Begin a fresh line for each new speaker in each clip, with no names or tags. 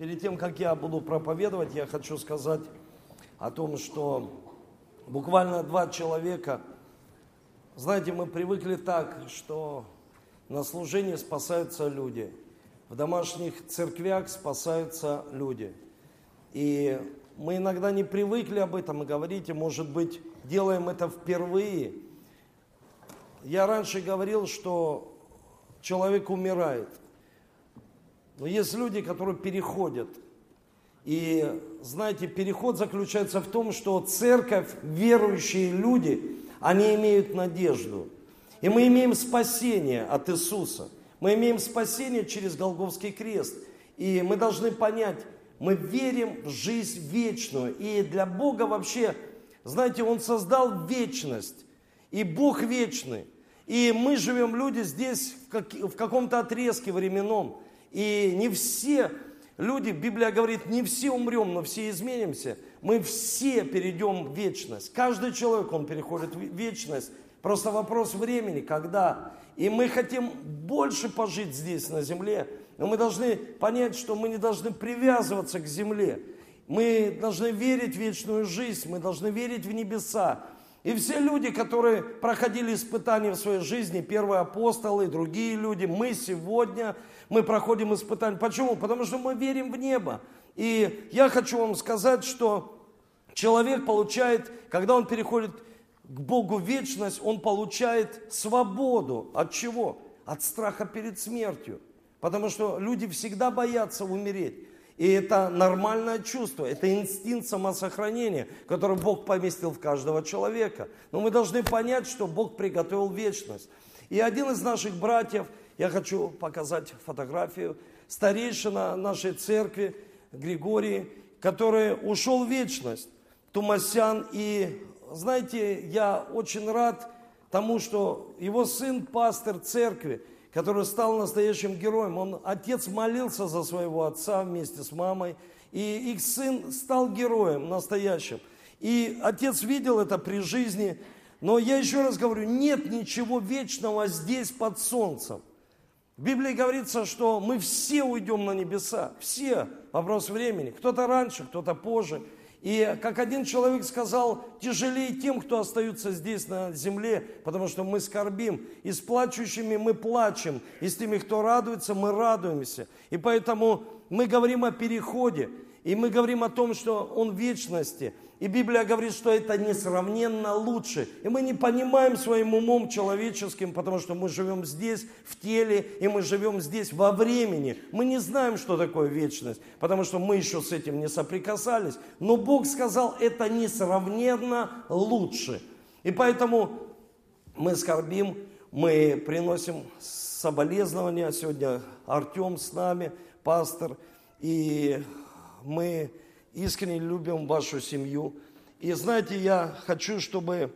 перед тем, как я буду проповедовать, я хочу сказать о том, что буквально два человека, знаете, мы привыкли так, что на служении спасаются люди, в домашних церквях спасаются люди. И мы иногда не привыкли об этом и, может быть, делаем это впервые. Я раньше говорил, что человек умирает. Но есть люди, которые переходят. И, знаете, переход заключается в том, что церковь, верующие люди, они имеют надежду. И мы имеем спасение от Иисуса. Мы имеем спасение через Голговский крест. И мы должны понять, мы верим в жизнь вечную. И для Бога вообще, знаете, Он создал вечность. И Бог вечный. И мы живем, люди, здесь в, в каком-то отрезке временном. И не все люди, Библия говорит, не все умрем, но все изменимся. Мы все перейдем в вечность. Каждый человек, он переходит в вечность. Просто вопрос времени, когда. И мы хотим больше пожить здесь, на земле. Но мы должны понять, что мы не должны привязываться к земле. Мы должны верить в вечную жизнь, мы должны верить в небеса. И все люди, которые проходили испытания в своей жизни, первые апостолы, другие люди, мы сегодня, мы проходим испытания. Почему? Потому что мы верим в небо. И я хочу вам сказать, что человек получает, когда он переходит к Богу вечность, он получает свободу. От чего? От страха перед смертью. Потому что люди всегда боятся умереть. И это нормальное чувство, это инстинкт самосохранения, который Бог поместил в каждого человека. Но мы должны понять, что Бог приготовил вечность. И один из наших братьев, я хочу показать фотографию, старейшина нашей церкви, Григорий, который ушел в вечность, Тумасян. И знаете, я очень рад тому, что его сын пастор церкви, который стал настоящим героем. Он, отец молился за своего отца вместе с мамой, и их сын стал героем настоящим. И отец видел это при жизни, но я еще раз говорю, нет ничего вечного здесь под солнцем. В Библии говорится, что мы все уйдем на небеса, все, вопрос времени. Кто-то раньше, кто-то позже. И как один человек сказал, тяжелее тем, кто остается здесь на земле, потому что мы скорбим. И с плачущими мы плачем, и с теми, кто радуется, мы радуемся. И поэтому мы говорим о переходе, и мы говорим о том, что он в вечности – и Библия говорит, что это несравненно лучше. И мы не понимаем своим умом человеческим, потому что мы живем здесь, в теле, и мы живем здесь во времени. Мы не знаем, что такое вечность, потому что мы еще с этим не соприкасались. Но Бог сказал, это несравненно лучше. И поэтому мы скорбим, мы приносим соболезнования. Сегодня Артем с нами, пастор. И мы искренне любим вашу семью. И знаете, я хочу, чтобы...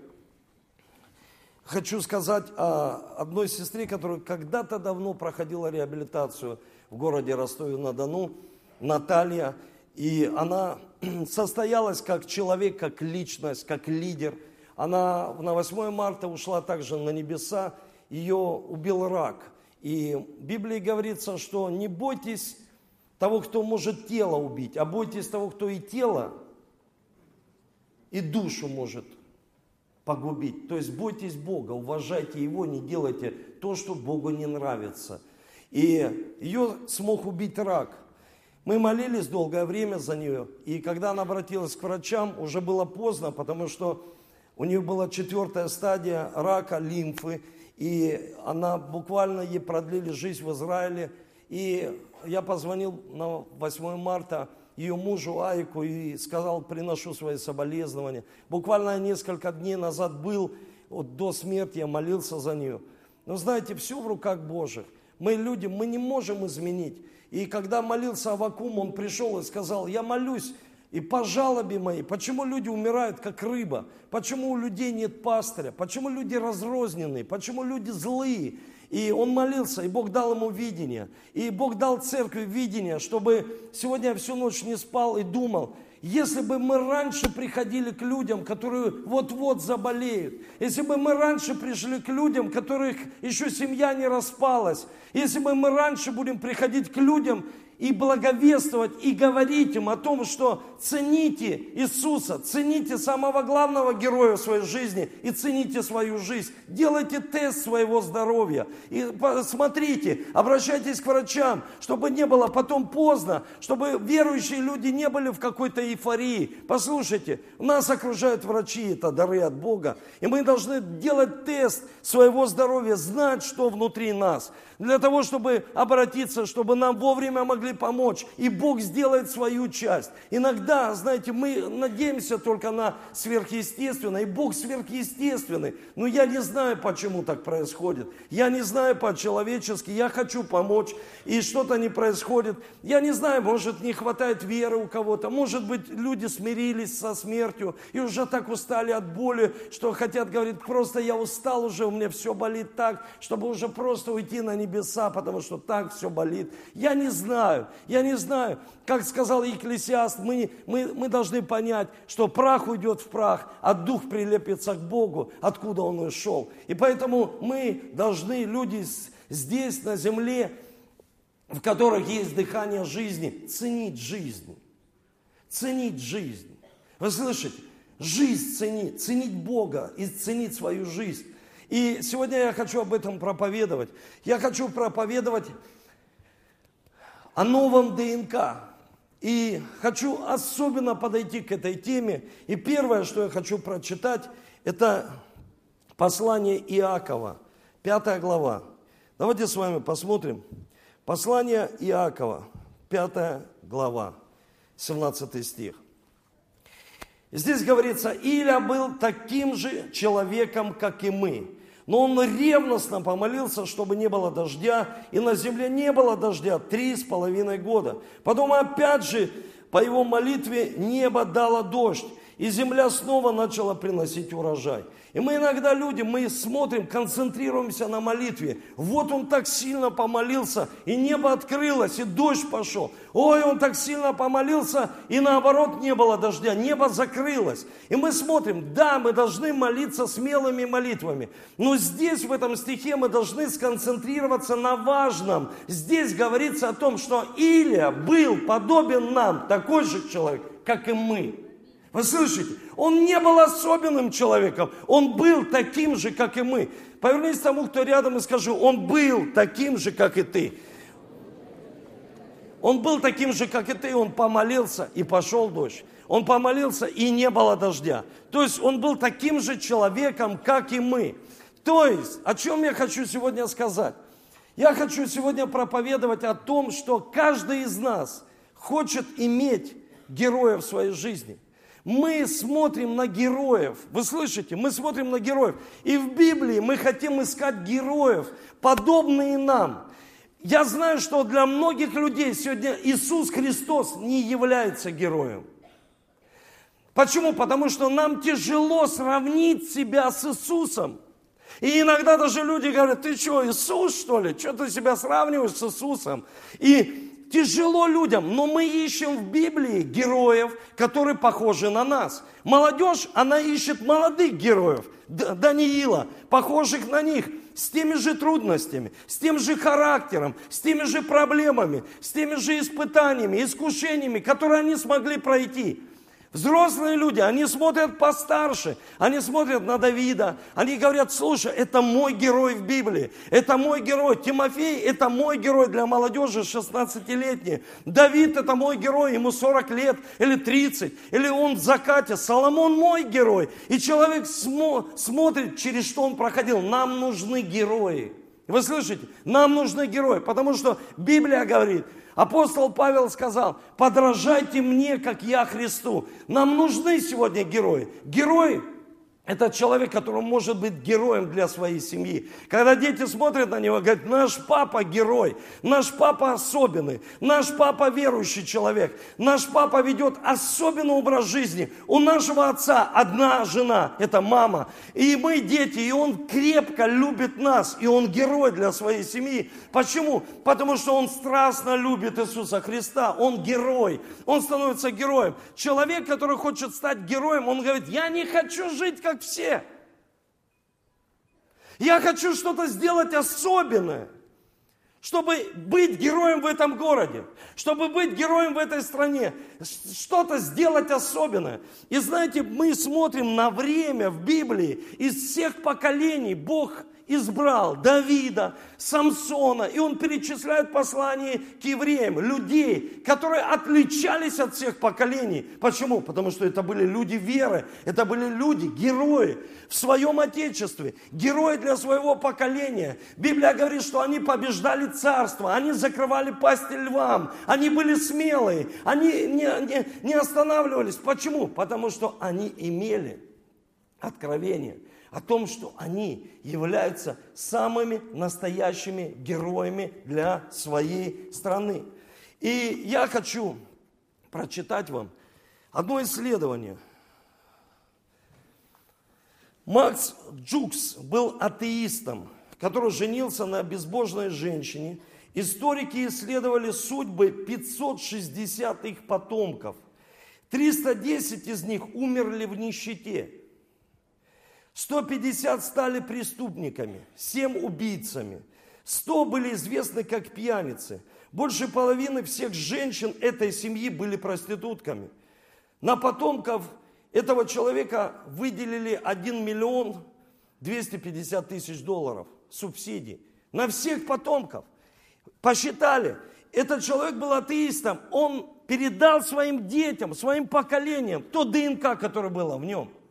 Хочу сказать о одной сестре, которая когда-то давно проходила реабилитацию в городе Ростове-на-Дону, Наталья. И она состоялась как человек, как личность, как лидер. Она на 8 марта ушла также на небеса, ее убил рак. И в Библии говорится, что не бойтесь того, кто может тело убить, а бойтесь того, кто и тело, и душу может погубить. То есть бойтесь Бога, уважайте Его, не делайте то, что Богу не нравится. И ее смог убить рак. Мы молились долгое время за нее, и когда она обратилась к врачам, уже было поздно, потому что у нее была четвертая стадия рака лимфы, и она буквально ей продлили жизнь в Израиле. И я позвонил на 8 марта ее мужу Айку и сказал, приношу свои соболезнования. Буквально несколько дней назад был, вот до смерти я молился за нее. Но знаете, все в руках Божьих. Мы люди, мы не можем изменить. И когда молился Авакум, он пришел и сказал, я молюсь, и по жалобе моей, почему люди умирают как рыба, почему у людей нет пастыря, почему люди разрозненные, почему люди злые, и он молился, и Бог дал ему видение. И Бог дал церкви видение, чтобы сегодня я всю ночь не спал и думал, если бы мы раньше приходили к людям, которые вот-вот заболеют, если бы мы раньше пришли к людям, которых еще семья не распалась, если бы мы раньше будем приходить к людям, и благовествовать, и говорить им о том, что цените Иисуса, цените самого главного героя в своей жизни и цените свою жизнь. Делайте тест своего здоровья. И смотрите, обращайтесь к врачам, чтобы не было потом поздно, чтобы верующие люди не были в какой-то эйфории. Послушайте, нас окружают врачи, это дары от Бога. И мы должны делать тест своего здоровья, знать, что внутри нас для того, чтобы обратиться, чтобы нам вовремя могли помочь. И Бог сделает свою часть. Иногда, знаете, мы надеемся только на сверхъестественное, и Бог сверхъестественный. Но я не знаю, почему так происходит. Я не знаю по-человечески, я хочу помочь, и что-то не происходит. Я не знаю, может, не хватает веры у кого-то, может быть, люди смирились со смертью и уже так устали от боли, что хотят, говорить, просто я устал уже, у меня все болит так, чтобы уже просто уйти на небеса, потому что так все болит. Я не знаю, я не знаю. Как сказал Екклесиаст, мы, мы, мы должны понять, что прах уйдет в прах, а дух прилепится к Богу, откуда он ушел. И поэтому мы должны, люди здесь, на земле, в которых есть дыхание жизни, ценить жизнь. Ценить жизнь. Вы слышите? Жизнь ценить, ценить Бога и ценить свою жизнь. И сегодня я хочу об этом проповедовать. Я хочу проповедовать о новом ДНК. И хочу особенно подойти к этой теме. И первое, что я хочу прочитать, это послание Иакова, пятая глава. Давайте с вами посмотрим. Послание Иакова, пятая глава, 17 стих. Здесь говорится, Иля был таким же человеком, как и мы. Но он ревностно помолился, чтобы не было дождя, и на земле не было дождя три с половиной года. Потом опять же по его молитве небо дало дождь, и земля снова начала приносить урожай. И мы иногда люди, мы смотрим, концентрируемся на молитве. Вот он так сильно помолился, и небо открылось, и дождь пошел. Ой, он так сильно помолился, и наоборот не было дождя, небо закрылось. И мы смотрим, да, мы должны молиться смелыми молитвами. Но здесь, в этом стихе, мы должны сконцентрироваться на важном. Здесь говорится о том, что Илия был подобен нам, такой же человек, как и мы. Вы слышите? Он не был особенным человеком. Он был таким же, как и мы. Повернись к тому, кто рядом, и скажи, он был таким же, как и ты. Он был таким же, как и ты. Он помолился, и пошел дождь. Он помолился, и не было дождя. То есть он был таким же человеком, как и мы. То есть, о чем я хочу сегодня сказать? Я хочу сегодня проповедовать о том, что каждый из нас хочет иметь героя в своей жизни. Мы смотрим на героев. Вы слышите? Мы смотрим на героев. И в Библии мы хотим искать героев, подобные нам. Я знаю, что для многих людей сегодня Иисус Христос не является героем. Почему? Потому что нам тяжело сравнить себя с Иисусом. И иногда даже люди говорят, ты что, Иисус что ли? Что ты себя сравниваешь с Иисусом? И Тяжело людям, но мы ищем в Библии героев, которые похожи на нас. Молодежь, она ищет молодых героев, Даниила, похожих на них, с теми же трудностями, с тем же характером, с теми же проблемами, с теми же испытаниями, искушениями, которые они смогли пройти. Взрослые люди, они смотрят постарше, они смотрят на Давида, они говорят, слушай, это мой герой в Библии, это мой герой. Тимофей, это мой герой для молодежи 16-летней. Давид, это мой герой, ему 40 лет или 30, или он в закате. Соломон мой герой. И человек смо- смотрит, через что он проходил. Нам нужны герои. Вы слышите? Нам нужны герои, потому что Библия говорит – Апостол Павел сказал, подражайте мне, как я Христу. Нам нужны сегодня герои. Герои это человек, который может быть героем для своей семьи. Когда дети смотрят на него, говорят, наш папа герой, наш папа особенный, наш папа верующий человек, наш папа ведет особенный образ жизни. У нашего отца одна жена, это мама, и мы дети, и он крепко любит нас, и он герой для своей семьи. Почему? Потому что он страстно любит Иисуса Христа, он герой, он становится героем. Человек, который хочет стать героем, он говорит, я не хочу жить как как все. Я хочу что-то сделать особенное, чтобы быть героем в этом городе, чтобы быть героем в этой стране, что-то сделать особенное. И знаете, мы смотрим на время в Библии, из всех поколений Бог избрал Давида, Самсона, и он перечисляет послание к евреям, людей, которые отличались от всех поколений. Почему? Потому что это были люди веры, это были люди, герои в своем Отечестве, герои для своего поколения. Библия говорит, что они побеждали царство, они закрывали пасти львам, они были смелые, они не, не, не останавливались. Почему? Потому что они имели откровение – о том, что они являются самыми настоящими героями для своей страны. И я хочу прочитать вам одно исследование. Макс Джукс был атеистом, который женился на безбожной женщине. Историки исследовали судьбы 560 их потомков. 310 из них умерли в нищете. 150 стали преступниками, 7 убийцами, 100 были известны как пьяницы. Больше половины всех женщин этой семьи были проститутками. На потомков этого человека выделили 1 миллион 250 тысяч долларов субсидий. На всех потомков. Посчитали, этот человек был атеистом, он передал своим детям, своим поколениям то ДНК, которое было в нем –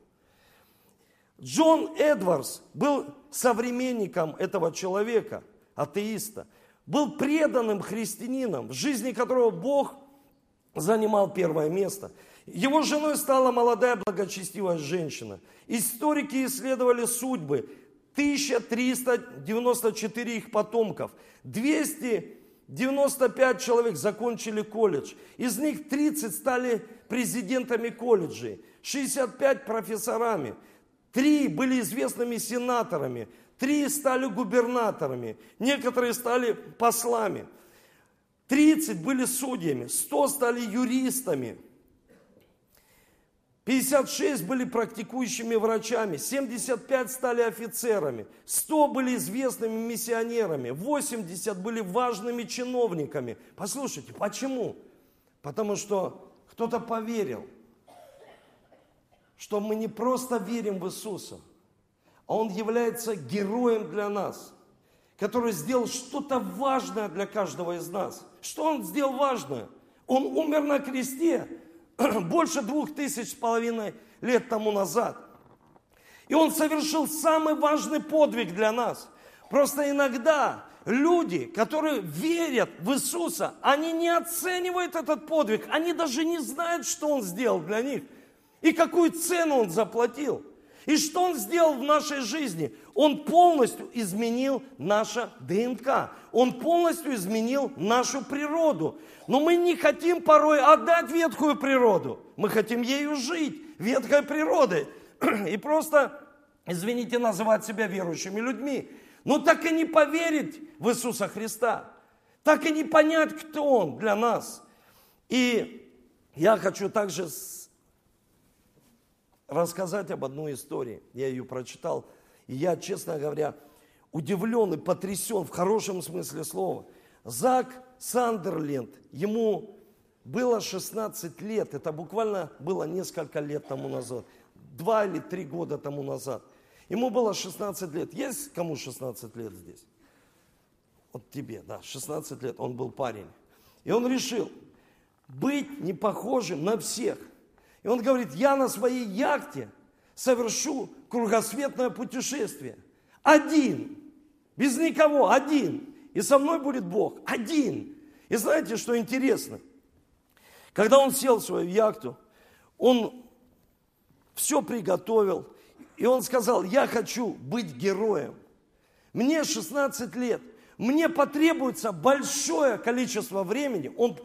Джон Эдвардс был современником этого человека, атеиста, был преданным христианином, в жизни которого Бог занимал первое место. Его женой стала молодая благочестивая женщина. Историки исследовали судьбы. 1394 их потомков, 295 человек закончили колледж, из них 30 стали президентами колледжей, 65 профессорами, Три были известными сенаторами, три стали губернаторами, некоторые стали послами. 30 были судьями, 100 стали юристами, 56 были практикующими врачами, 75 стали офицерами, 100 были известными миссионерами, 80 были важными чиновниками. Послушайте, почему? Потому что кто-то поверил – что мы не просто верим в Иисуса, а Он является героем для нас, который сделал что-то важное для каждого из нас. Что Он сделал важное? Он умер на кресте больше двух тысяч с половиной лет тому назад. И Он совершил самый важный подвиг для нас. Просто иногда люди, которые верят в Иисуса, они не оценивают этот подвиг, они даже не знают, что Он сделал для них – и какую цену он заплатил. И что он сделал в нашей жизни? Он полностью изменил наше ДНК. Он полностью изменил нашу природу. Но мы не хотим порой отдать ветхую природу. Мы хотим ею жить, ветхой природой. И просто, извините, называть себя верующими людьми. Но так и не поверить в Иисуса Христа. Так и не понять, кто Он для нас. И я хочу также рассказать об одной истории. Я ее прочитал, и я, честно говоря, удивлен и потрясен в хорошем смысле слова. Зак Сандерленд, ему было 16 лет, это буквально было несколько лет тому назад, два или три года тому назад. Ему было 16 лет. Есть кому 16 лет здесь? Вот тебе, да, 16 лет, он был парень. И он решил быть не похожим на всех. И он говорит, я на своей яхте совершу кругосветное путешествие. Один, без никого, один. И со мной будет Бог, один. И знаете, что интересно? Когда он сел в свою яхту, он все приготовил, и он сказал, я хочу быть героем. Мне 16 лет, мне потребуется большое количество времени. Он,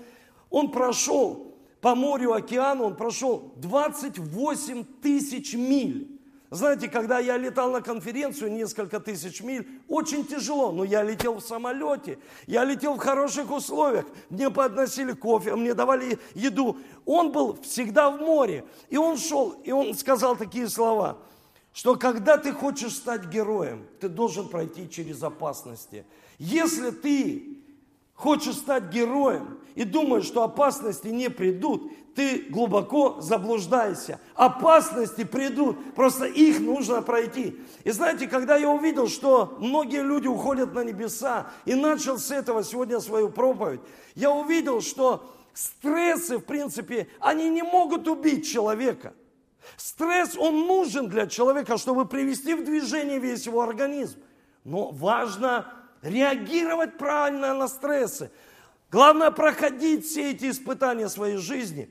он прошел по морю, океану, он прошел 28 тысяч миль. Знаете, когда я летал на конференцию несколько тысяч миль, очень тяжело, но я летел в самолете, я летел в хороших условиях, мне подносили кофе, мне давали еду. Он был всегда в море, и он шел, и он сказал такие слова, что когда ты хочешь стать героем, ты должен пройти через опасности. Если ты хочешь стать героем и думаешь, что опасности не придут, ты глубоко заблуждаешься. Опасности придут, просто их нужно пройти. И знаете, когда я увидел, что многие люди уходят на небеса, и начал с этого сегодня свою проповедь, я увидел, что стрессы, в принципе, они не могут убить человека. Стресс, он нужен для человека, чтобы привести в движение весь его организм. Но важно реагировать правильно на стрессы. Главное проходить все эти испытания своей жизни.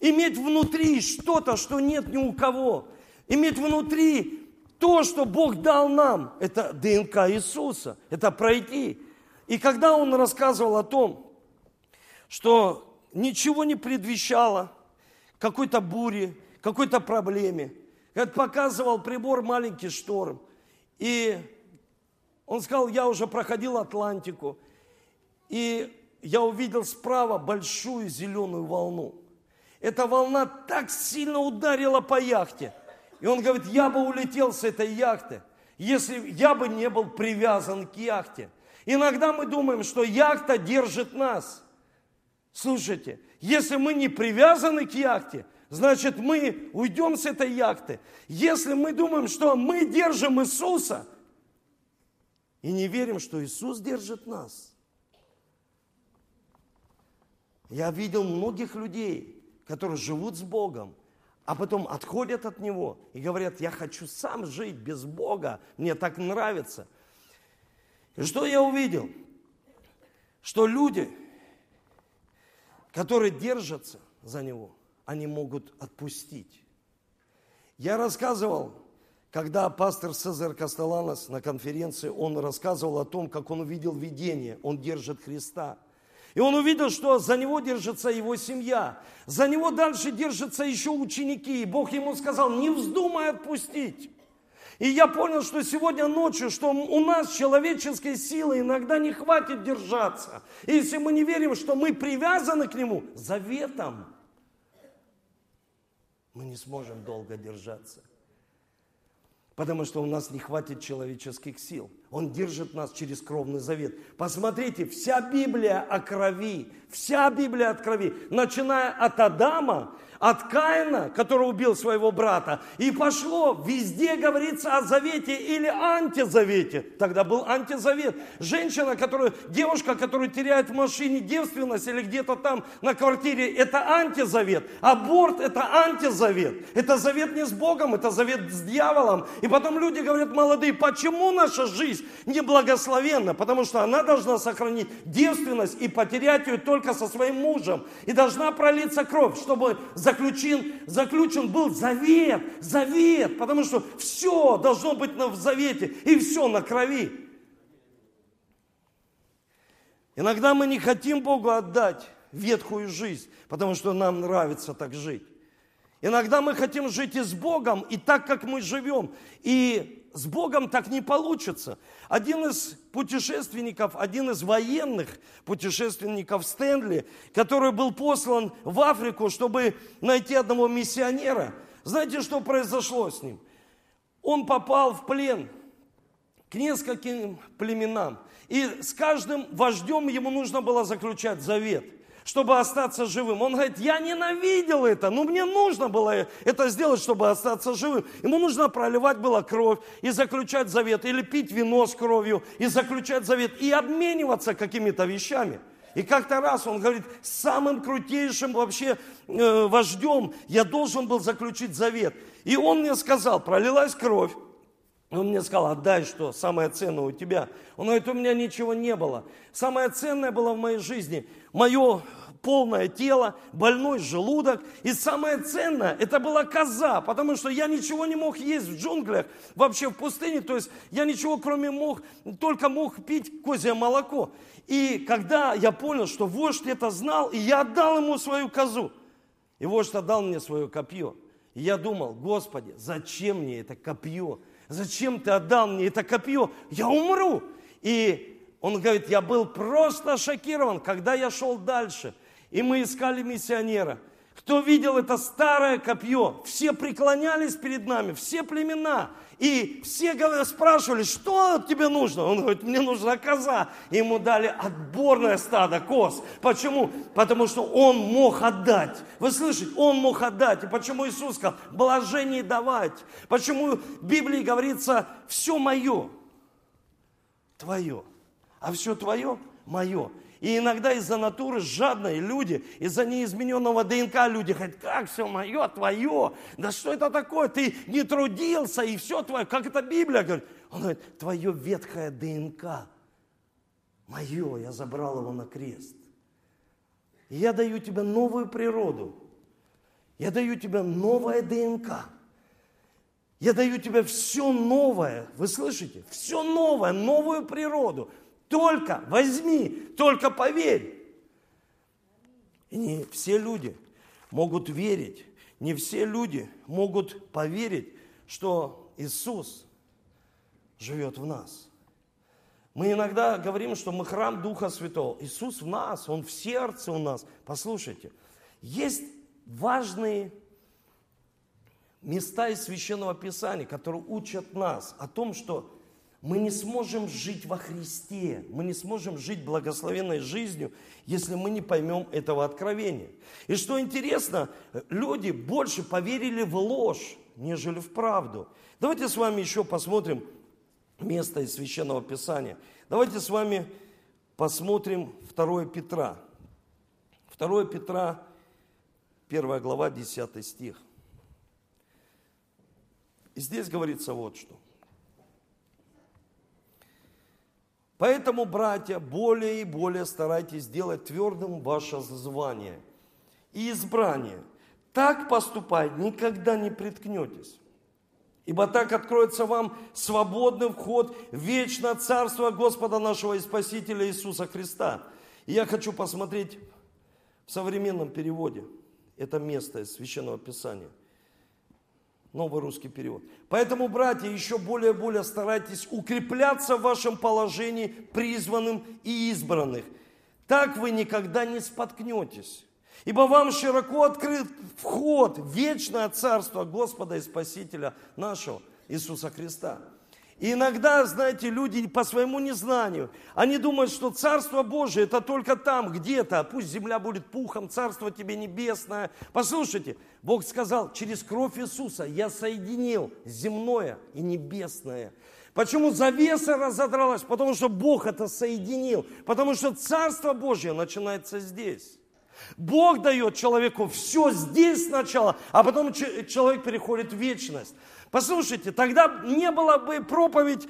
Иметь внутри что-то, что нет ни у кого. Иметь внутри то, что Бог дал нам. Это ДНК Иисуса. Это пройти. И когда он рассказывал о том, что ничего не предвещало какой-то буре, какой-то проблеме, как показывал прибор маленький шторм. И он сказал, я уже проходил Атлантику, и я увидел справа большую зеленую волну. Эта волна так сильно ударила по яхте. И он говорит, я бы улетел с этой яхты, если я бы не был привязан к яхте. Иногда мы думаем, что яхта держит нас. Слушайте, если мы не привязаны к яхте, значит мы уйдем с этой яхты. Если мы думаем, что мы держим Иисуса – и не верим, что Иисус держит нас. Я видел многих людей, которые живут с Богом, а потом отходят от Него и говорят, я хочу сам жить без Бога, мне так нравится. И что я увидел? Что люди, которые держатся за Него, они могут отпустить. Я рассказывал когда пастор Цезарь Кастеланос на конференции, он рассказывал о том, как он увидел видение, он держит Христа. И он увидел, что за него держится его семья, за него дальше держатся еще ученики. И Бог ему сказал, не вздумай отпустить. И я понял, что сегодня ночью, что у нас человеческой силы иногда не хватит держаться. И если мы не верим, что мы привязаны к Нему заветом, мы не сможем долго держаться потому что у нас не хватит человеческих сил. Он держит нас через кровный завет. Посмотрите, вся Библия о крови, вся Библия от крови, начиная от Адама от Каина, который убил своего брата, и пошло, везде говорится о завете или антизавете. Тогда был антизавет. Женщина, которая, девушка, которая теряет в машине девственность или где-то там на квартире, это антизавет. Аборт это антизавет. Это завет не с Богом, это завет с дьяволом. И потом люди говорят, молодые, почему наша жизнь неблагословенна? Потому что она должна сохранить девственность и потерять ее только со своим мужем. И должна пролиться кровь, чтобы заключен, заключен был завет, завет, потому что все должно быть в завете, и все на крови. Иногда мы не хотим Богу отдать ветхую жизнь, потому что нам нравится так жить. Иногда мы хотим жить и с Богом, и так, как мы живем. И с Богом так не получится. Один из путешественников, один из военных путешественников Стэнли, который был послан в Африку, чтобы найти одного миссионера, знаете, что произошло с ним? Он попал в плен к нескольким племенам. И с каждым вождем ему нужно было заключать завет – чтобы остаться живым. Он говорит, я ненавидел это, но мне нужно было это сделать, чтобы остаться живым. Ему нужно проливать было кровь и заключать завет, или пить вино с кровью и заключать завет, и обмениваться какими-то вещами. И как-то раз он говорит, самым крутейшим вообще э, вождем я должен был заключить завет. И он мне сказал, пролилась кровь, он мне сказал, отдай что, самое ценное у тебя. Он говорит, у меня ничего не было. Самое ценное было в моей жизни, мое полное тело, больной желудок. И самое ценное, это была коза, потому что я ничего не мог есть в джунглях, вообще в пустыне. То есть я ничего кроме мог, только мог пить козье молоко. И когда я понял, что вождь это знал, и я отдал ему свою козу. И вождь отдал мне свое копье. И я думал, Господи, зачем мне это копье? Зачем ты отдал мне это копье? Я умру. И он говорит, я был просто шокирован, когда я шел дальше. И мы искали миссионера. Кто видел это старое копье? Все преклонялись перед нами, все племена. И все спрашивали, что тебе нужно? Он говорит, мне нужна коза. Ему дали отборное стадо коз. Почему? Потому что он мог отдать. Вы слышите? Он мог отдать. И почему Иисус сказал, блажение давать? Почему в Библии говорится, все мое, твое. А все твое, мое. И иногда из-за натуры жадные люди, из-за неизмененного ДНК люди говорят, как все мое, твое, да что это такое, ты не трудился и все твое, как это Библия говорит. Он говорит, твое ветхое ДНК, мое, я забрал его на крест. И я даю тебе новую природу, я даю тебе новое ДНК. Я даю тебе все новое, вы слышите? Все новое, новую природу. Только возьми, только поверь. И не все люди могут верить, не все люди могут поверить, что Иисус живет в нас. Мы иногда говорим, что мы храм Духа Святого. Иисус в нас, Он в сердце у нас. Послушайте, есть важные места из Священного Писания, которые учат нас о том, что мы не сможем жить во Христе, мы не сможем жить благословенной жизнью, если мы не поймем этого откровения. И что интересно, люди больше поверили в ложь, нежели в правду. Давайте с вами еще посмотрим место из Священного Писания. Давайте с вами посмотрим 2 Петра. 2 Петра, 1 глава, 10 стих. И здесь говорится вот что – Поэтому, братья, более и более старайтесь сделать твердым ваше звание и избрание. Так поступать никогда не приткнетесь. Ибо так откроется вам свободный вход в вечное Царство Господа нашего и Спасителя Иисуса Христа. И я хочу посмотреть в современном переводе это место из Священного Писания. Новый русский перевод. Поэтому, братья, еще более и более старайтесь укрепляться в вашем положении призванным и избранных. Так вы никогда не споткнетесь. Ибо вам широко открыт вход в вечное царство Господа и Спасителя нашего Иисуса Христа. И иногда, знаете, люди по своему незнанию, они думают, что Царство Божие это только там, где-то, пусть земля будет пухом, Царство тебе небесное. Послушайте, Бог сказал, через кровь Иисуса я соединил земное и небесное. Почему завеса разодралась? Потому что Бог это соединил. Потому что Царство Божье начинается здесь. Бог дает человеку все здесь сначала, а потом человек переходит в вечность. Послушайте, тогда не было бы проповедь,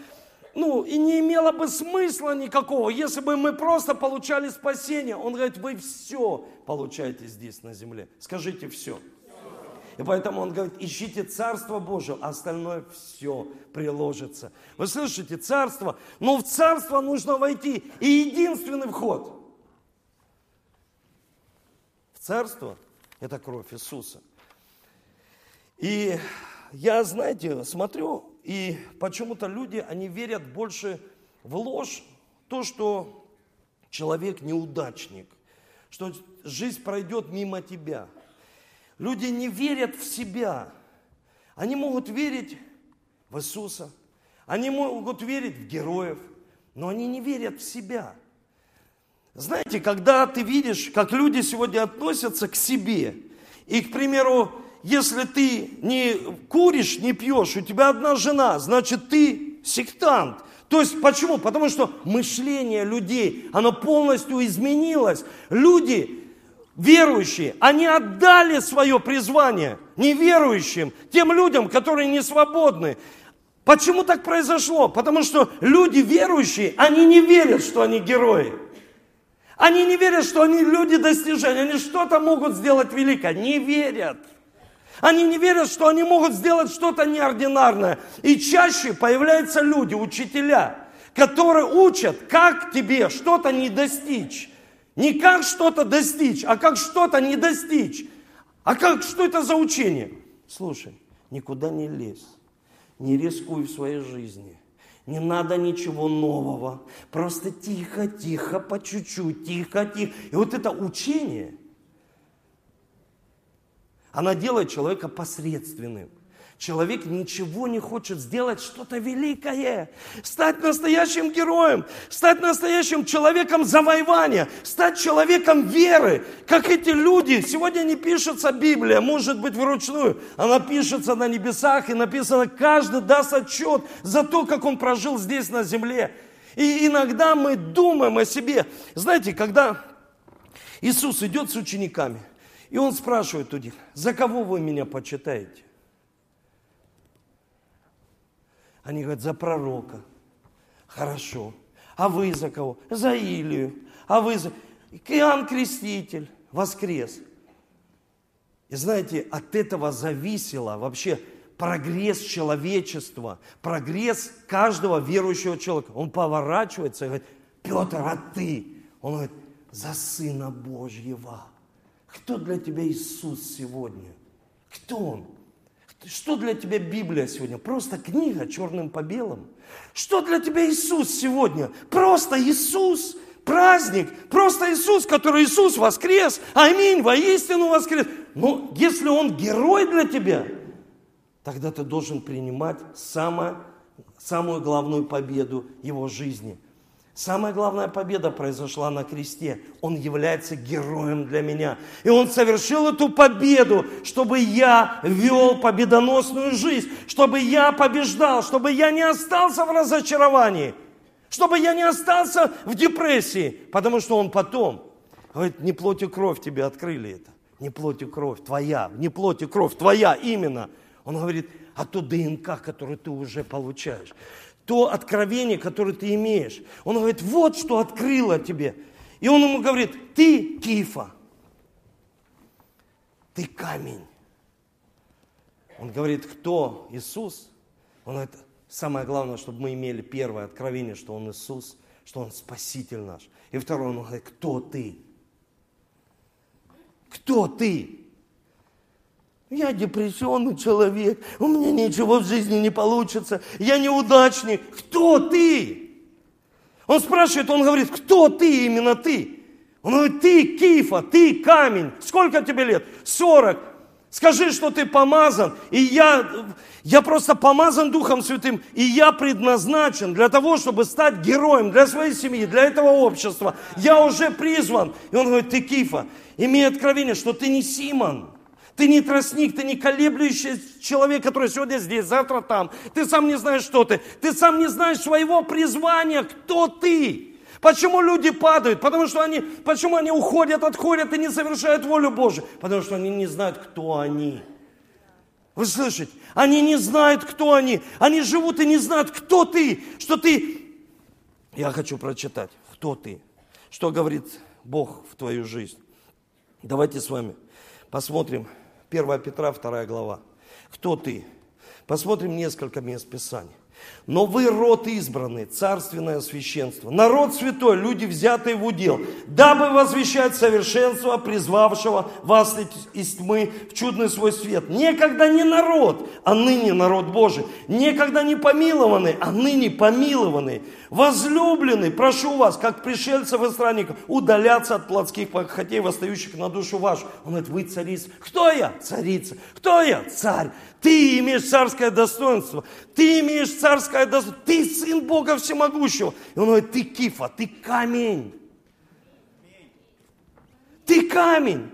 ну, и не имело бы смысла никакого, если бы мы просто получали спасение. Он говорит, вы все получаете здесь на земле. Скажите все. И поэтому он говорит, ищите Царство Божие, а остальное все приложится. Вы слышите, Царство, но в Царство нужно войти. И единственный вход в Царство – это кровь Иисуса. И я, знаете, смотрю, и почему-то люди, они верят больше в ложь, то, что человек неудачник, что жизнь пройдет мимо тебя. Люди не верят в себя. Они могут верить в Иисуса, они могут верить в героев, но они не верят в себя. Знаете, когда ты видишь, как люди сегодня относятся к себе, и, к примеру, если ты не куришь, не пьешь, у тебя одна жена, значит ты сектант. То есть почему? Потому что мышление людей, оно полностью изменилось. Люди, верующие, они отдали свое призвание неверующим, тем людям, которые не свободны. Почему так произошло? Потому что люди верующие, они не верят, что они герои. Они не верят, что они люди достижения, они что-то могут сделать великое. Не верят. Они не верят, что они могут сделать что-то неординарное. И чаще появляются люди, учителя, которые учат, как тебе что-то не достичь. Не как что-то достичь, а как что-то не достичь. А как, что это за учение? Слушай, никуда не лезь, не рискуй в своей жизни. Не надо ничего нового. Просто тихо, тихо, по чуть-чуть, тихо, тихо. И вот это учение – она делает человека посредственным. Человек ничего не хочет сделать что-то великое, стать настоящим героем, стать настоящим человеком завоевания, стать человеком веры, как эти люди. Сегодня не пишется Библия, может быть вручную, она пишется на небесах и написано, каждый даст отчет за то, как он прожил здесь на земле. И иногда мы думаем о себе. Знаете, когда Иисус идет с учениками, и он спрашивает у них, за кого вы меня почитаете? Они говорят, за пророка. Хорошо. А вы за кого? За Илию. А вы за... Иоанн Креститель воскрес. И знаете, от этого зависело вообще прогресс человечества, прогресс каждого верующего человека. Он поворачивается и говорит, Петр, а ты? Он говорит, за Сына Божьего. Кто для тебя Иисус сегодня? Кто Он? Что для тебя Библия сегодня? Просто книга черным по белому. Что для тебя Иисус сегодня? Просто Иисус, праздник, просто Иисус, который Иисус воскрес. Аминь, воистину воскрес. Но если Он герой для тебя, тогда ты должен принимать самое, самую главную победу Его жизни – Самая главная победа произошла на кресте. Он является героем для меня. И Он совершил эту победу, чтобы я вел победоносную жизнь, чтобы я побеждал, чтобы я не остался в разочаровании, чтобы я не остался в депрессии, потому что Он потом, говорит, не плоть и кровь тебе открыли это, не плоть и кровь твоя, не плоть и кровь твоя именно. Он говорит, а то ДНК, который ты уже получаешь то откровение, которое ты имеешь. Он говорит, вот что открыло тебе. И он ему говорит, ты кифа, ты камень. Он говорит, кто Иисус? Он говорит, самое главное, чтобы мы имели первое откровение, что Он Иисус, что Он Спаситель наш. И второе, он говорит, кто ты? Кто ты? Я депрессионный человек, у меня ничего в жизни не получится, я неудачник. Кто ты? Он спрашивает, он говорит, кто ты, именно ты? Он говорит, ты кифа, ты камень. Сколько тебе лет? 40. Скажи, что ты помазан, и я, я просто помазан Духом Святым, и я предназначен для того, чтобы стать героем для своей семьи, для этого общества. Я уже призван. И он говорит, ты кифа, имей откровение, что ты не Симон. Ты не тростник, ты не колеблющий человек, который сегодня здесь, завтра там. Ты сам не знаешь, что ты. Ты сам не знаешь своего призвания, кто ты. Почему люди падают? Потому что они, почему они уходят, отходят и не совершают волю Божию? Потому что они не знают, кто они. Вы слышите? Они не знают, кто они. Они живут и не знают, кто ты, что ты. Я хочу прочитать, кто ты. Что говорит Бог в твою жизнь. Давайте с вами посмотрим 1 Петра, 2 глава. Кто ты? Посмотрим несколько мест Писания. Но вы род избранный, царственное священство, народ святой, люди, взятые в удел, дабы возвещать совершенство призвавшего вас из тьмы в чудный свой свет. Некогда не народ, а ныне народ Божий. Некогда не помилованный, а ныне помилованный. Возлюбленный, прошу вас, как пришельцев и странников, удаляться от плотских похотей, восстающих на душу вашу. Он говорит, вы царица. Кто я? Царица. Кто я? Царь. Ты имеешь царское достоинство. Ты имеешь царское достоинство. Ты сын Бога Всемогущего. И он говорит, ты кифа, ты камень. Ты камень.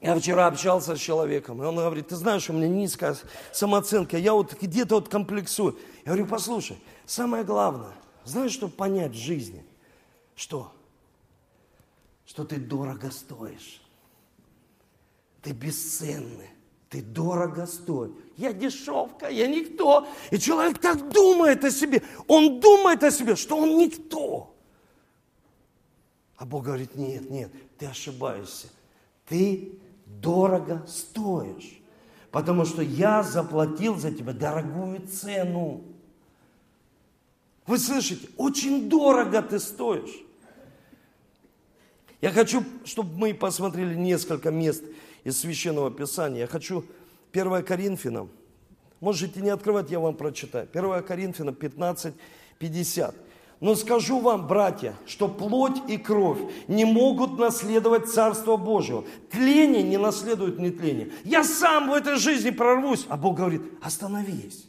Я вчера общался с человеком, и он говорит, ты знаешь, у меня низкая самооценка, я вот где-то вот комплексую. Я говорю, послушай, самое главное, знаешь, что понять в жизни? Что? Что ты дорого стоишь. Ты бесценный. Ты дорого стоишь. Я дешевка, я никто. И человек так думает о себе. Он думает о себе, что он никто. А Бог говорит, нет, нет, ты ошибаешься. Ты дорого стоишь. Потому что я заплатил за тебя дорогую цену. Вы слышите, очень дорого ты стоишь. Я хочу, чтобы мы посмотрели несколько мест из Священного Писания. Я хочу 1 Коринфянам. Можете не открывать, я вам прочитаю. 1 Коринфянам 15, 50. Но скажу вам, братья, что плоть и кровь не могут наследовать Царство Божьего. Тление не наследует нетление. Я сам в этой жизни прорвусь. А Бог говорит, остановись.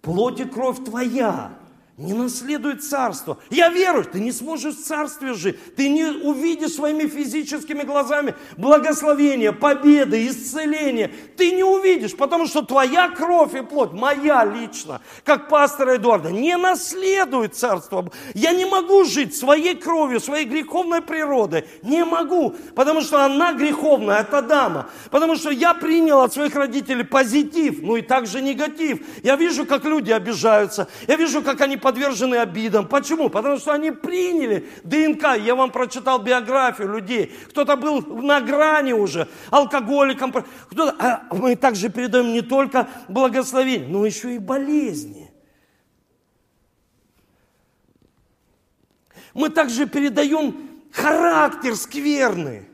Плоть и кровь твоя не наследует царство. Я верую, ты не сможешь в царстве жить. Ты не увидишь своими физическими глазами благословения, победы, исцеления. Ты не увидишь, потому что твоя кровь и плоть, моя лично, как пастора Эдуарда, не наследует царство. Я не могу жить своей кровью, своей греховной природой. Не могу, потому что она греховная, это дама. Потому что я принял от своих родителей позитив, ну и также негатив. Я вижу, как люди обижаются. Я вижу, как они подвержены обидам. Почему? Потому что они приняли ДНК. Я вам прочитал биографию людей. Кто-то был на грани уже, алкоголиком. Кто-то... А мы также передаем не только благословение, но еще и болезни. Мы также передаем характер скверный,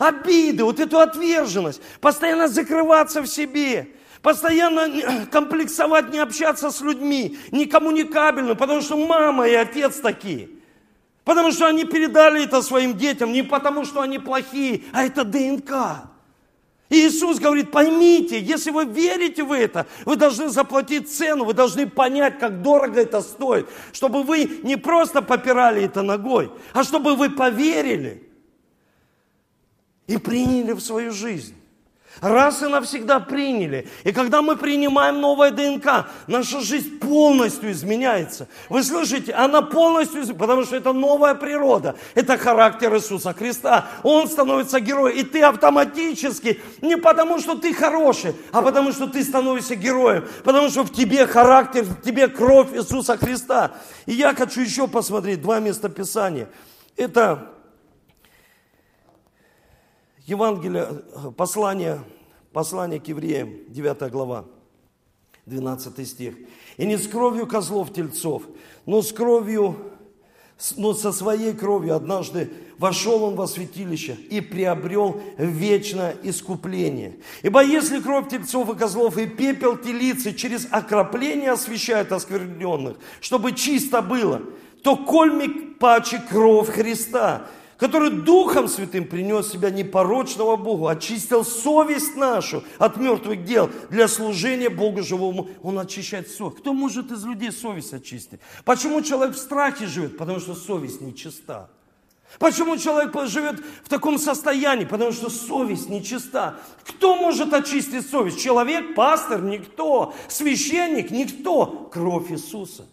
обиды, вот эту отверженность, постоянно закрываться в себе постоянно комплексовать, не общаться с людьми, не коммуникабельно, потому что мама и отец такие. Потому что они передали это своим детям, не потому что они плохие, а это ДНК. И Иисус говорит, поймите, если вы верите в это, вы должны заплатить цену, вы должны понять, как дорого это стоит, чтобы вы не просто попирали это ногой, а чтобы вы поверили и приняли в свою жизнь. Раз и навсегда приняли. И когда мы принимаем новое ДНК, наша жизнь полностью изменяется. Вы слышите? Она полностью изменяется, потому что это новая природа. Это характер Иисуса Христа. Он становится героем. И ты автоматически, не потому что ты хороший, а потому что ты становишься героем. Потому что в тебе характер, в тебе кровь Иисуса Христа. И я хочу еще посмотреть два места Писания. Это Евангелие, послание, послание к евреям, 9 глава, 12 стих. «И не с кровью козлов тельцов, но с кровью, но со своей кровью однажды вошел он во святилище и приобрел вечное искупление. Ибо если кровь тельцов и козлов и пепел телицы через окропление освещают оскверненных, чтобы чисто было, то кольмик паче кровь Христа, который Духом Святым принес себя непорочного Богу, очистил совесть нашу от мертвых дел для служения Богу живому. Он очищает совесть. Кто может из людей совесть очистить? Почему человек в страхе живет? Потому что совесть нечиста. Почему человек живет в таком состоянии? Потому что совесть нечиста. Кто может очистить совесть? Человек, пастор? Никто. Священник? Никто. Кровь Иисуса.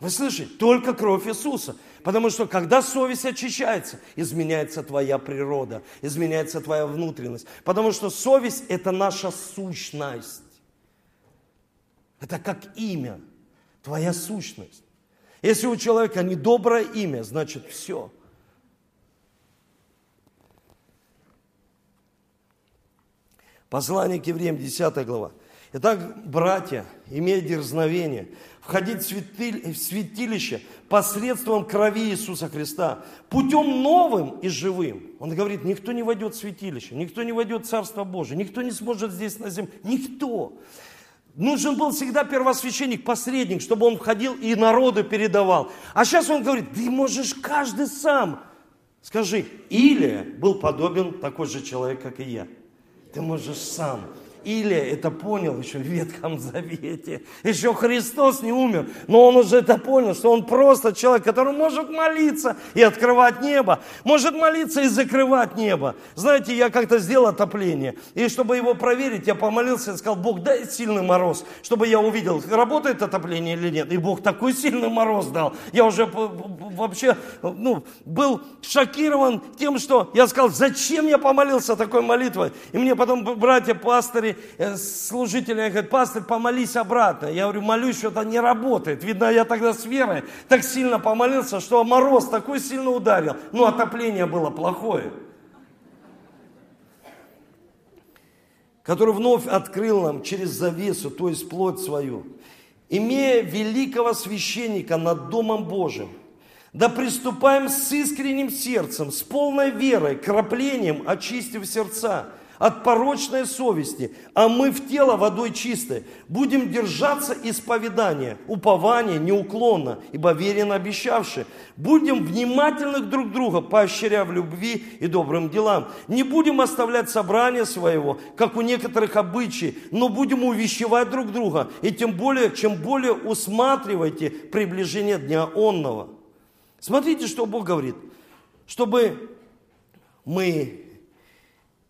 Вы слышите? Только кровь Иисуса. Потому что когда совесть очищается, изменяется твоя природа, изменяется твоя внутренность. Потому что совесть – это наша сущность. Это как имя, твоя сущность. Если у человека недоброе имя, значит все. Послание к евреям, 10 глава. Итак, братья, имея дерзновение, входить в святилище посредством крови Иисуса Христа, путем новым и живым. Он говорит, никто не войдет в святилище, никто не войдет в Царство Божие, никто не сможет здесь на земле, никто. Нужен был всегда первосвященник, посредник, чтобы он входил и народу передавал. А сейчас он говорит, ты можешь каждый сам. Скажи, Илия был подобен такой же человек, как и я. Ты можешь сам. Или это понял еще в Ветхом Завете. Еще Христос не умер, но он уже это понял, что он просто человек, который может молиться и открывать небо, может молиться и закрывать небо. Знаете, я как-то сделал отопление, и чтобы его проверить, я помолился и сказал, Бог, дай сильный мороз, чтобы я увидел, работает отопление или нет. И Бог такой сильный мороз дал. Я уже вообще ну, был шокирован тем, что я сказал, зачем я помолился такой молитвой. И мне потом братья-пасторы Э, служители говорят, пастор, помолись обратно. Я говорю, молюсь, что-то не работает. Видно, я тогда с верой так сильно помолился, что мороз такой сильно ударил. Ну, отопление было плохое. Который вновь открыл нам через завесу, то есть плоть свою, имея великого священника над Домом Божьим, да приступаем с искренним сердцем, с полной верой, краплением очистив сердца – от порочной совести, а мы в тело водой чистой. Будем держаться исповедания, упования неуклонно, ибо верен обещавший. Будем внимательны друг друга, поощряя в любви и добрым делам. Не будем оставлять собрание своего, как у некоторых обычаев, но будем увещевать друг друга, и тем более, чем более усматривайте приближение дня онного. Смотрите, что Бог говорит. Чтобы мы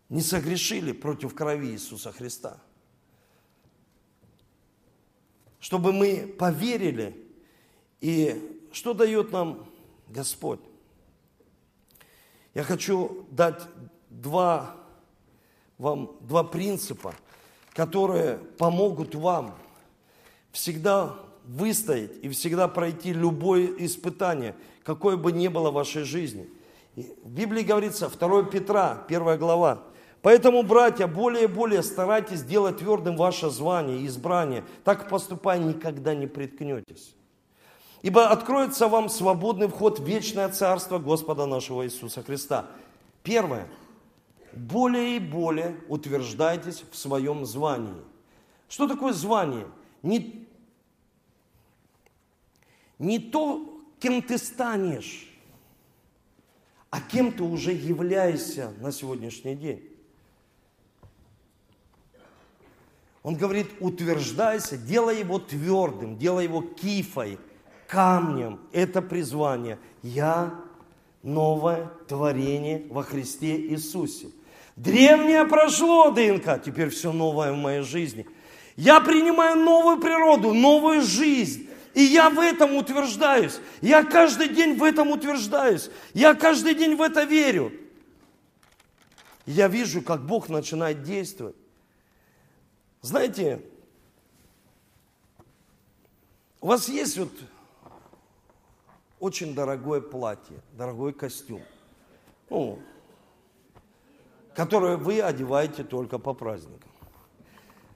не согрешили против крови Иисуса Христа. Чтобы мы поверили. И что дает нам Господь? Я хочу дать два, вам два принципа, которые помогут вам всегда выстоять и всегда пройти любое испытание, какое бы ни было в вашей жизни. В Библии говорится, 2 Петра, 1 глава, Поэтому, братья, более и более старайтесь делать твердым ваше звание избрание. Так поступая, никогда не приткнетесь. Ибо откроется вам свободный вход в вечное Царство Господа нашего Иисуса Христа. Первое. Более и более утверждайтесь в своем звании. Что такое звание? Не, не то, кем ты станешь, а кем ты уже являешься на сегодняшний день. Он говорит, утверждайся, делай его твердым, делай его кифой, камнем. Это призвание. Я новое творение во Христе Иисусе. Древнее прошло, ДНК, теперь все новое в моей жизни. Я принимаю новую природу, новую жизнь. И я в этом утверждаюсь. Я каждый день в этом утверждаюсь. Я каждый день в это верю. Я вижу, как Бог начинает действовать. Знаете, у вас есть вот очень дорогое платье, дорогой костюм, ну, которое вы одеваете только по праздникам.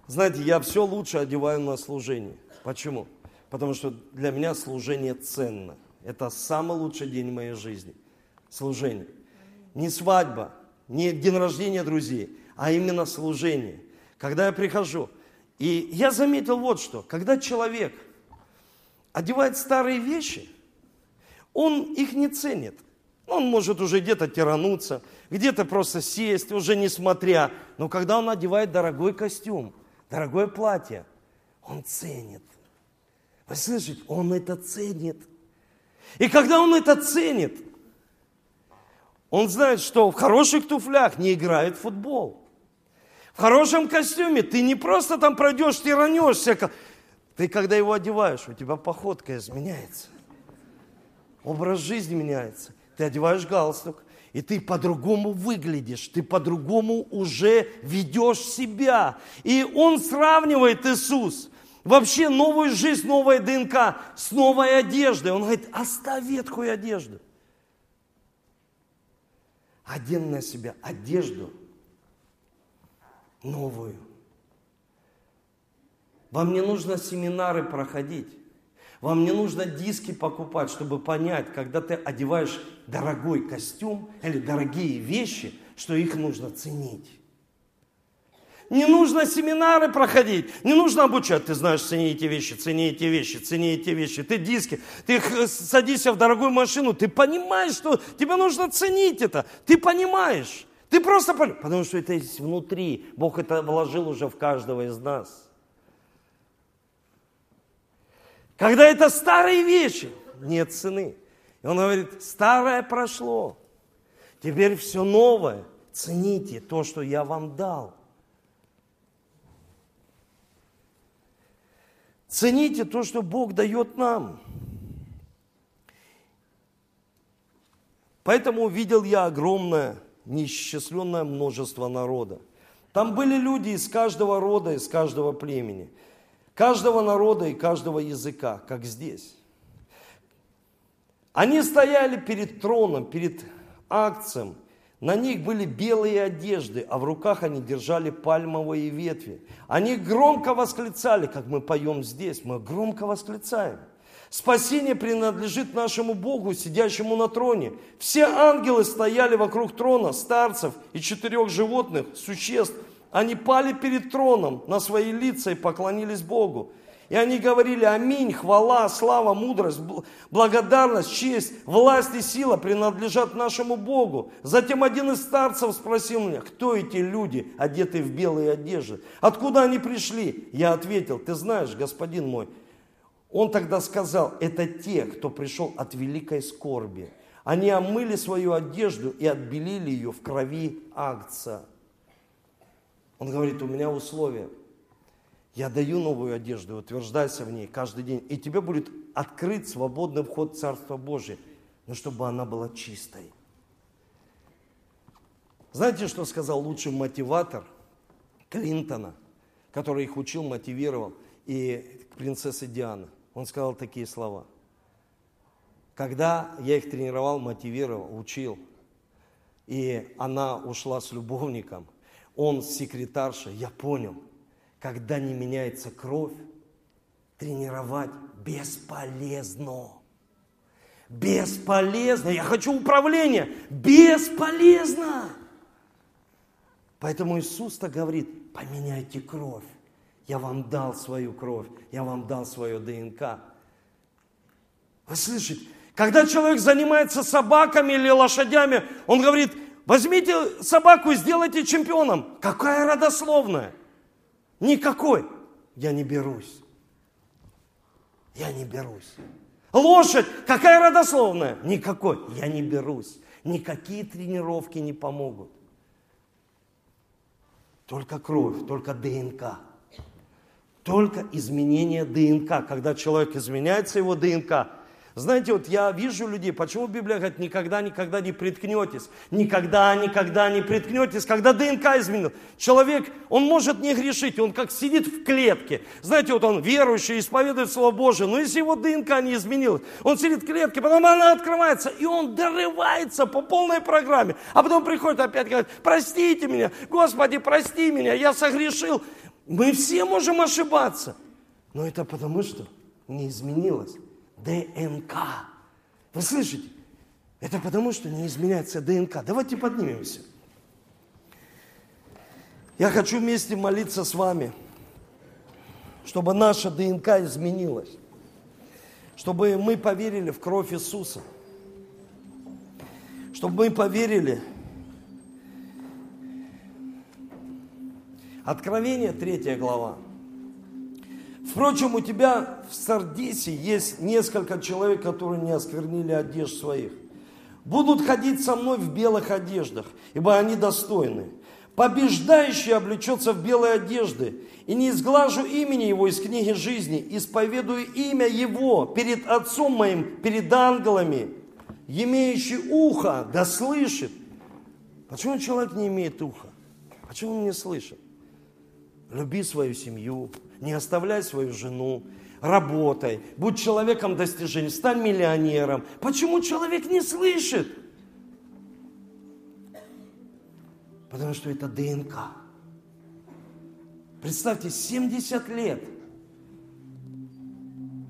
Знаете, я все лучше одеваю на служение. Почему? Потому что для меня служение ценно. Это самый лучший день моей жизни. Служение. Не свадьба, не день рождения друзей, а именно служение когда я прихожу. И я заметил вот что, когда человек одевает старые вещи, он их не ценит. Он может уже где-то тирануться, где-то просто сесть, уже не смотря. Но когда он одевает дорогой костюм, дорогое платье, он ценит. Вы слышите? Он это ценит. И когда он это ценит, он знает, что в хороших туфлях не играет футбол в хорошем костюме, ты не просто там пройдешь, ты ранешься. Ты когда его одеваешь, у тебя походка изменяется. Образ жизни меняется. Ты одеваешь галстук, и ты по-другому выглядишь, ты по-другому уже ведешь себя. И он сравнивает Иисус, вообще новую жизнь, новая ДНК с новой одеждой. Он говорит, оставь ветхую одежду. Одень на себя одежду – новую. Вам не нужно семинары проходить. Вам не нужно диски покупать, чтобы понять, когда ты одеваешь дорогой костюм или дорогие вещи, что их нужно ценить. Не нужно семинары проходить, не нужно обучать. Ты знаешь, цени эти вещи, цени эти вещи, цени эти вещи. Ты диски, ты садишься в дорогую машину, ты понимаешь, что тебе нужно ценить это. Ты понимаешь. Ты просто понимаешь, потому что это есть внутри. Бог это вложил уже в каждого из нас. Когда это старые вещи, нет цены. И он говорит, старое прошло, теперь все новое. Цените то, что я вам дал. Цените то, что Бог дает нам. Поэтому увидел я огромное неисчисленное множество народа. Там были люди из каждого рода, из каждого племени, каждого народа и каждого языка, как здесь. Они стояли перед троном, перед акцием. На них были белые одежды, а в руках они держали пальмовые ветви. Они громко восклицали, как мы поем здесь, мы громко восклицаем. Спасение принадлежит нашему Богу, сидящему на троне. Все ангелы стояли вокруг трона, старцев и четырех животных, существ. Они пали перед троном на свои лица и поклонились Богу. И они говорили, аминь, хвала, слава, мудрость, благодарность, честь, власть и сила принадлежат нашему Богу. Затем один из старцев спросил меня, кто эти люди, одетые в белые одежды? Откуда они пришли? Я ответил, ты знаешь, господин мой. Он тогда сказал, это те, кто пришел от великой скорби. Они омыли свою одежду и отбелили ее в крови акция. Он говорит, у меня условия – я даю новую одежду, утверждайся в ней каждый день. И тебе будет открыт свободный вход в Царство Божие, но чтобы она была чистой. Знаете, что сказал лучший мотиватор Клинтона, который их учил, мотивировал, и принцессы Дианы? Он сказал такие слова. Когда я их тренировал, мотивировал, учил, и она ушла с любовником, он с секретаршей, я понял – когда не меняется кровь, тренировать бесполезно. Бесполезно. Я хочу управления. Бесполезно. Поэтому Иисус-то говорит, поменяйте кровь. Я вам дал свою кровь, я вам дал свое ДНК. Вы слышите? Когда человек занимается собаками или лошадями, он говорит, возьмите собаку и сделайте чемпионом. Какая родословная? Никакой. Я не берусь. Я не берусь. Лошадь, какая родословная? Никакой. Я не берусь. Никакие тренировки не помогут. Только кровь, только ДНК. Только изменение ДНК. Когда человек изменяется, его ДНК, знаете, вот я вижу людей, почему Библия говорит, никогда, никогда не приткнетесь, никогда, никогда не приткнетесь, когда ДНК изменил. Человек, он может не грешить, он как сидит в клетке. Знаете, вот он верующий, исповедует Слово Божие, но если его ДНК не изменилось, он сидит в клетке, потом она открывается, и он дорывается по полной программе. А потом приходит опять, говорит, простите меня, Господи, прости меня, я согрешил. Мы все можем ошибаться, но это потому, что не изменилось. ДНК. Вы слышите? Это потому, что не изменяется ДНК. Давайте поднимемся. Я хочу вместе молиться с вами, чтобы наша ДНК изменилась, чтобы мы поверили в кровь Иисуса, чтобы мы поверили. Откровение, третья глава. Впрочем, у тебя в Сардисе есть несколько человек, которые не осквернили одежд своих. Будут ходить со мной в белых одеждах, ибо они достойны. Побеждающий облечется в белые одежды, и не изглажу имени его из книги жизни, исповедую имя его перед Отцом моим, перед ангелами, имеющий ухо, да слышит. Почему человек не имеет уха? Почему он не слышит? Люби свою семью, не оставляй свою жену, работай, будь человеком достижений, стань миллионером. Почему человек не слышит? Потому что это ДНК. Представьте, 70 лет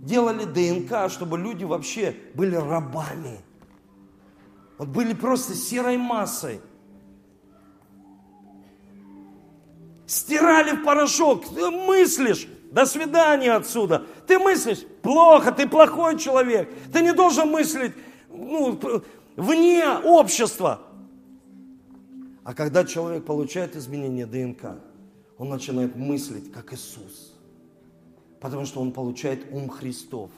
делали ДНК, чтобы люди вообще были рабами. Вот были просто серой массой. Стирали в порошок. Ты мыслишь, до свидания отсюда. Ты мыслишь, плохо, ты плохой человек. Ты не должен мыслить ну, вне общества. А когда человек получает изменение ДНК, он начинает мыслить, как Иисус. Потому что он получает ум Христов.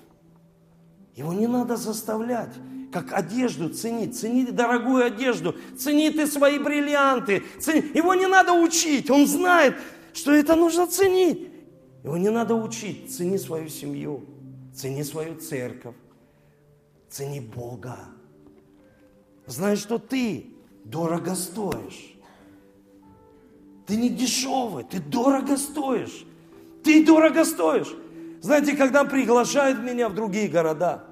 Его не надо заставлять как одежду ценить. Цени дорогую одежду, цени ты свои бриллианты. Цени. Его не надо учить, он знает, что это нужно ценить. Его не надо учить, цени свою семью, цени свою церковь, цени Бога. Знай, что ты дорого стоишь. Ты не дешевый, ты дорого стоишь. Ты дорого стоишь. Знаете, когда приглашают меня в другие города –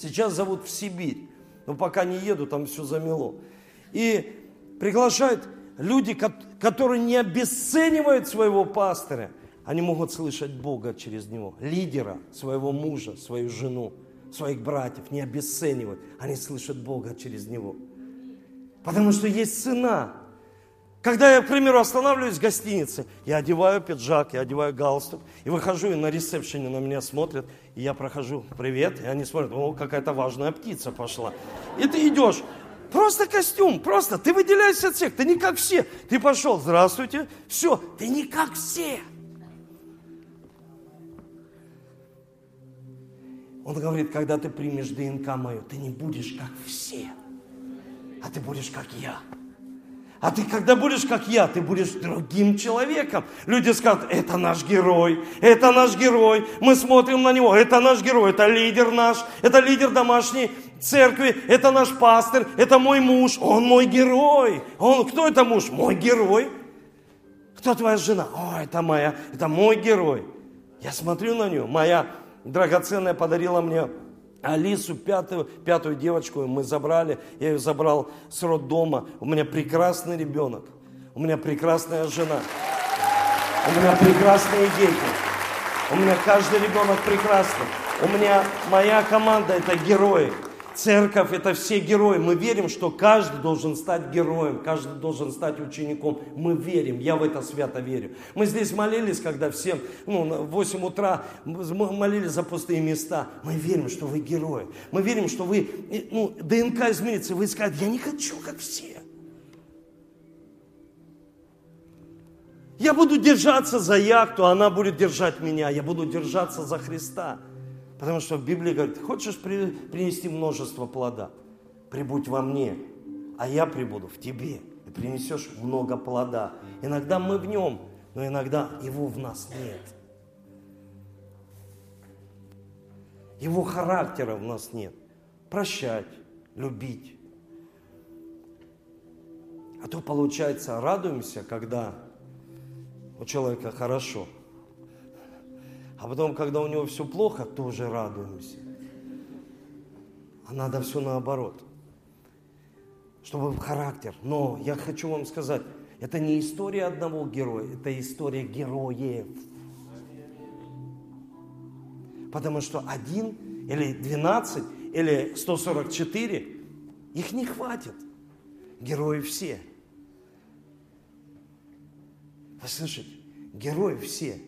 Сейчас зовут в Сибирь. Но пока не еду, там все замело. И приглашают люди, которые не обесценивают своего пастыря, они могут слышать Бога через него. Лидера, своего мужа, свою жену, своих братьев не обесценивают. Они слышат Бога через него. Потому что есть цена. Когда я, к примеру, останавливаюсь в гостинице, я одеваю пиджак, я одеваю галстук, и выхожу, и на ресепшене на меня смотрят, и я прохожу, привет, и они смотрят, о, какая-то важная птица пошла. И ты идешь, Просто костюм, просто. Ты выделяешься от всех, ты не как все. Ты пошел, здравствуйте, все, ты не как все. Он говорит, когда ты примешь ДНК мою, ты не будешь как все, а ты будешь как я. А ты, когда будешь как я, ты будешь другим человеком. Люди скажут, это наш герой, это наш герой. Мы смотрим на него, это наш герой, это лидер наш, это лидер домашней церкви, это наш пастор, это мой муж, он мой герой. Он, кто это муж? Мой герой. Кто твоя жена? О, это моя, это мой герой. Я смотрю на нее, моя драгоценная подарила мне Алису, пятую, пятую девочку, мы забрали, я ее забрал с роддома. У меня прекрасный ребенок, у меня прекрасная жена, у меня прекрасные дети, у меня каждый ребенок прекрасный. У меня моя команда это герои. Церковь – это все герои. Мы верим, что каждый должен стать героем, каждый должен стать учеником. Мы верим, я в это свято верю. Мы здесь молились, когда всем, ну, в 8 утра молились за пустые места. Мы верим, что вы герои. Мы верим, что вы, ну, ДНК изменится, вы скажете, я не хочу, как все. Я буду держаться за яхту, она будет держать меня. Я буду держаться за Христа. Потому что в Библии говорит, хочешь принести множество плода, прибудь во мне, а я прибуду в тебе. И принесешь много плода. Иногда мы в нем, но иногда его в нас нет. Его характера в нас нет. Прощать, любить. А то получается, радуемся, когда у человека хорошо – а потом, когда у него все плохо, тоже радуемся. А надо все наоборот. Чтобы характер. Но я хочу вам сказать, это не история одного героя, это история героев. Потому что один или двенадцать или 144, их не хватит. Герои все. Вы слышите? Герои все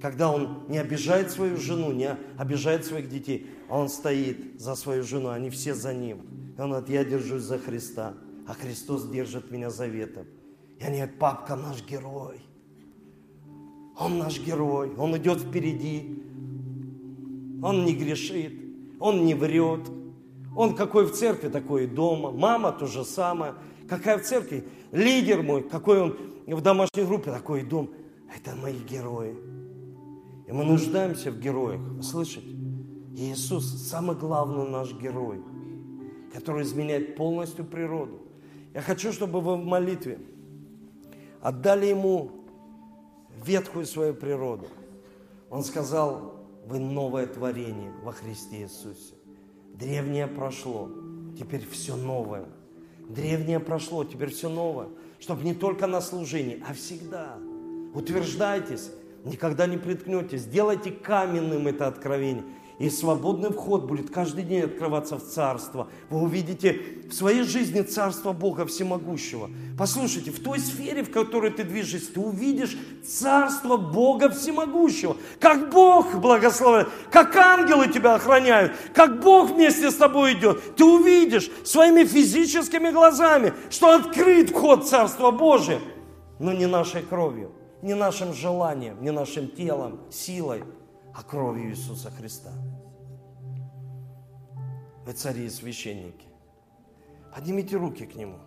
когда он не обижает свою жену, не обижает своих детей, а он стоит за свою жену, они все за ним. И он говорит, я держусь за Христа, а Христос держит меня заветом. И они говорят, папка наш герой. Он наш герой, он идет впереди, он не грешит, он не врет. Он какой в церкви, такой и дома. Мама то же самое. Какая в церкви? Лидер мой, какой он в домашней группе, такой и дом. Это мои герои. И мы нуждаемся в героях. Слышите? Иисус самый главный наш герой, который изменяет полностью природу. Я хочу, чтобы вы в молитве отдали Ему ветхую свою природу. Он сказал, вы новое творение во Христе Иисусе. Древнее прошло, теперь все новое. Древнее прошло, теперь все новое. Чтобы не только на служении, а всегда. Утверждайтесь, никогда не приткнетесь. Сделайте каменным это откровение. И свободный вход будет каждый день открываться в Царство. Вы увидите в своей жизни Царство Бога Всемогущего. Послушайте, в той сфере, в которой ты движешься, ты увидишь Царство Бога Всемогущего. Как Бог благословляет, как ангелы тебя охраняют, как Бог вместе с тобой идет. Ты увидишь своими физическими глазами, что открыт вход в Царство Божие, но не нашей кровью не нашим желанием, не нашим телом, силой, а кровью Иисуса Христа. Вы цари и священники. Поднимите руки к Нему.